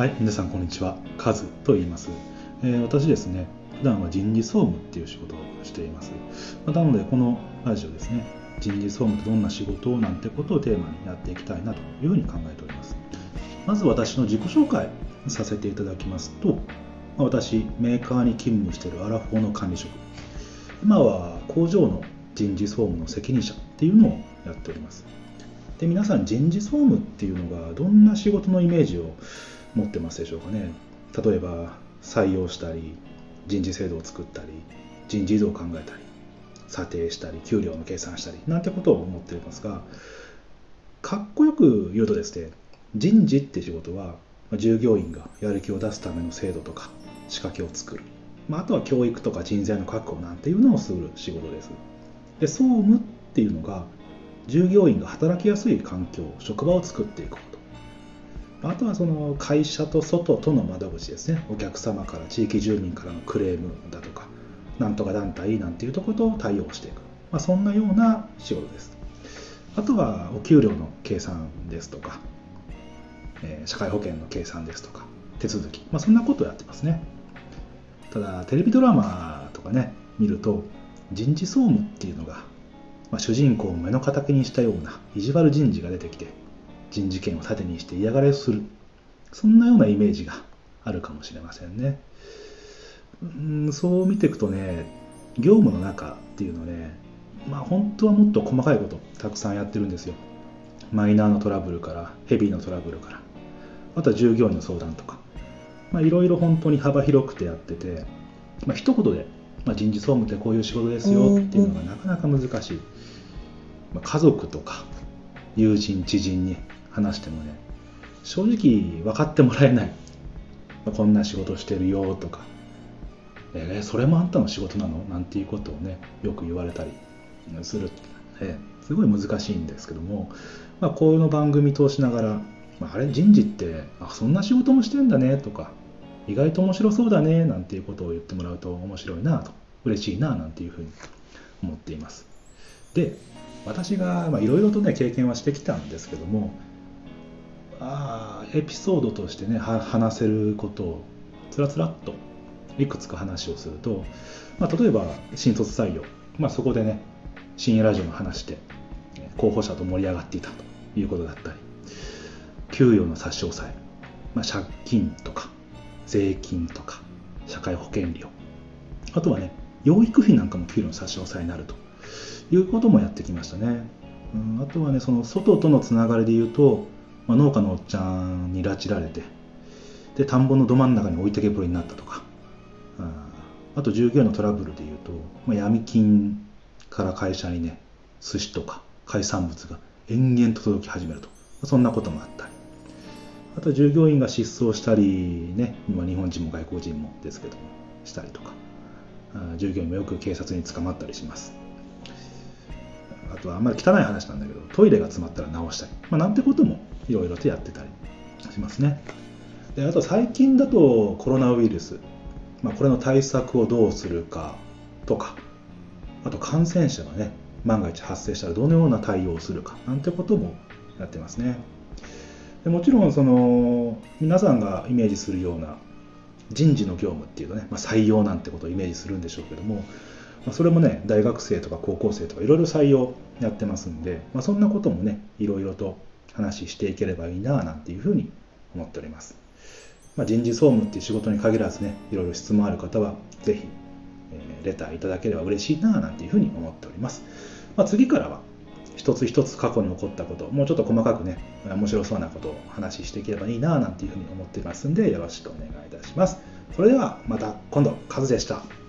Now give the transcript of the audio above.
はい、皆さんこんにちは。カズと言います。えー、私ですね、普段は人事総務っていう仕事をしています。まなので、このラジオですね、人事総務ってどんな仕事なんてことをテーマにやっていきたいなというふうに考えております。まず私の自己紹介させていただきますとま、私、メーカーに勤務しているアラフォーの管理職。今は工場の人事総務の責任者っていうのをやっております。で皆さん人事総務っていうのがどんな仕事のイメージを持ってますでしょうかね。例えば採用したり人事制度を作ったり人事異動を考えたり査定したり給料の計算したりなんてことを思っていますがかっこよく言うとですね人事って仕事は従業員がやる気を出すための制度とか仕掛けを作る、まあ、あとは教育とか人材の確保なんていうのをする仕事です。で総務っていうのが従業員が働きやすい環境職場を作っていく。ことあとはその会社と外との窓口ですね。お客様から地域住民からのクレームだとかなんとか団体なんていうところと対応していく、まあ、そんなような仕事です。あとはお給料の計算ですとか、えー、社会保険の計算ですとか手続き、まあ、そんなことをやってますね。ただテレビドラマとかね見ると人事総務っていうのがまあ、主人公を目の敵にしたような意地悪人事が出てきて人事権を盾にして嫌がられをする。そんなようなイメージがあるかもしれませんね。うんそう見ていくとね業務の中っていうのねまあ本当はもっと細かいことたくさんやってるんですよ。マイナーのトラブルからヘビーのトラブルからあとは従業員の相談とか。いろいろ本当に幅広くてやってて、まあ、一言でまあ、人事総務ってこういう仕事ですよっていうのがなかなか難しい、まあ、家族とか友人知人に話してもね正直分かってもらえない、こんな仕事してるよとか。えー、それもあんたの仕事なの？なんていうことをねよく言われたりする、えー、すごい難しいんですけども、まあ、こういうの番組通しながら、まあ、あれ人事ってあそんな仕事もしてんだねとか意外と面白そうだねなんていうことを言ってもらうと面白いなと。嬉しいななんていうふうに思っています。で私がいろいろとね経験はしてきたんですけどもあエピソードとしてね話せることをつらつらっといくつか話をすると、まあ、例えば新卒採用、まあ、そこでね深夜ラジオの話して候補者と盛り上がっていたということだったり給与の差し押さえ、まあ、借金とか税金とか社会保険料。あとはね養育費なんかも給料の差し押さえになると。いうこともやってきましたね、うん、あとはねその外とのつながりで言うと、まあ、農家のおっちゃんに拉致られてで田んぼのど真ん中に置いてけぼりになったとか、うん、あと従業員のトラブルで言うと、まあ、闇金から会社にね寿司とか海産物が延々と届き始めると。そんなこともあったり。あと従業員が失踪したりね、まあ、日本人も外国人もですけどもしたりとか。従業員もよく警察に捕まったりします。あとはあんまり汚い話なんだけどトイレが詰まったら直したり、まあ、なんてこともいろいろとやってたりしますね。であと最近だとコロナウイルス、まあ、これの対策をどうするかとか。あと感染者がね万が一発生したらどのような対応をするか。なんてこともやってますね。でもちろんその皆さんがイメージするような人事の業務っていうとね、まあ、採用なんてことをイメージするんでしょうけども、まあ、それもね大学生とか高校生とかいろいろ採用やってますんで、まあ、そんなこともねいろいろと話していければいいななんていうふうに思っております、まあ、人事総務っていう仕事に限らずねいろいろ質問ある方はぜひ、えー、レターいただければ嬉しいななんていうふうに思っております、まあ、次からは一つ一つ過去に起こったこともうちょっと細かくね面白そうなことを話していければいいななんていうふうに思っていますんでよろしくお願いいたします。それではまた今度カズでした。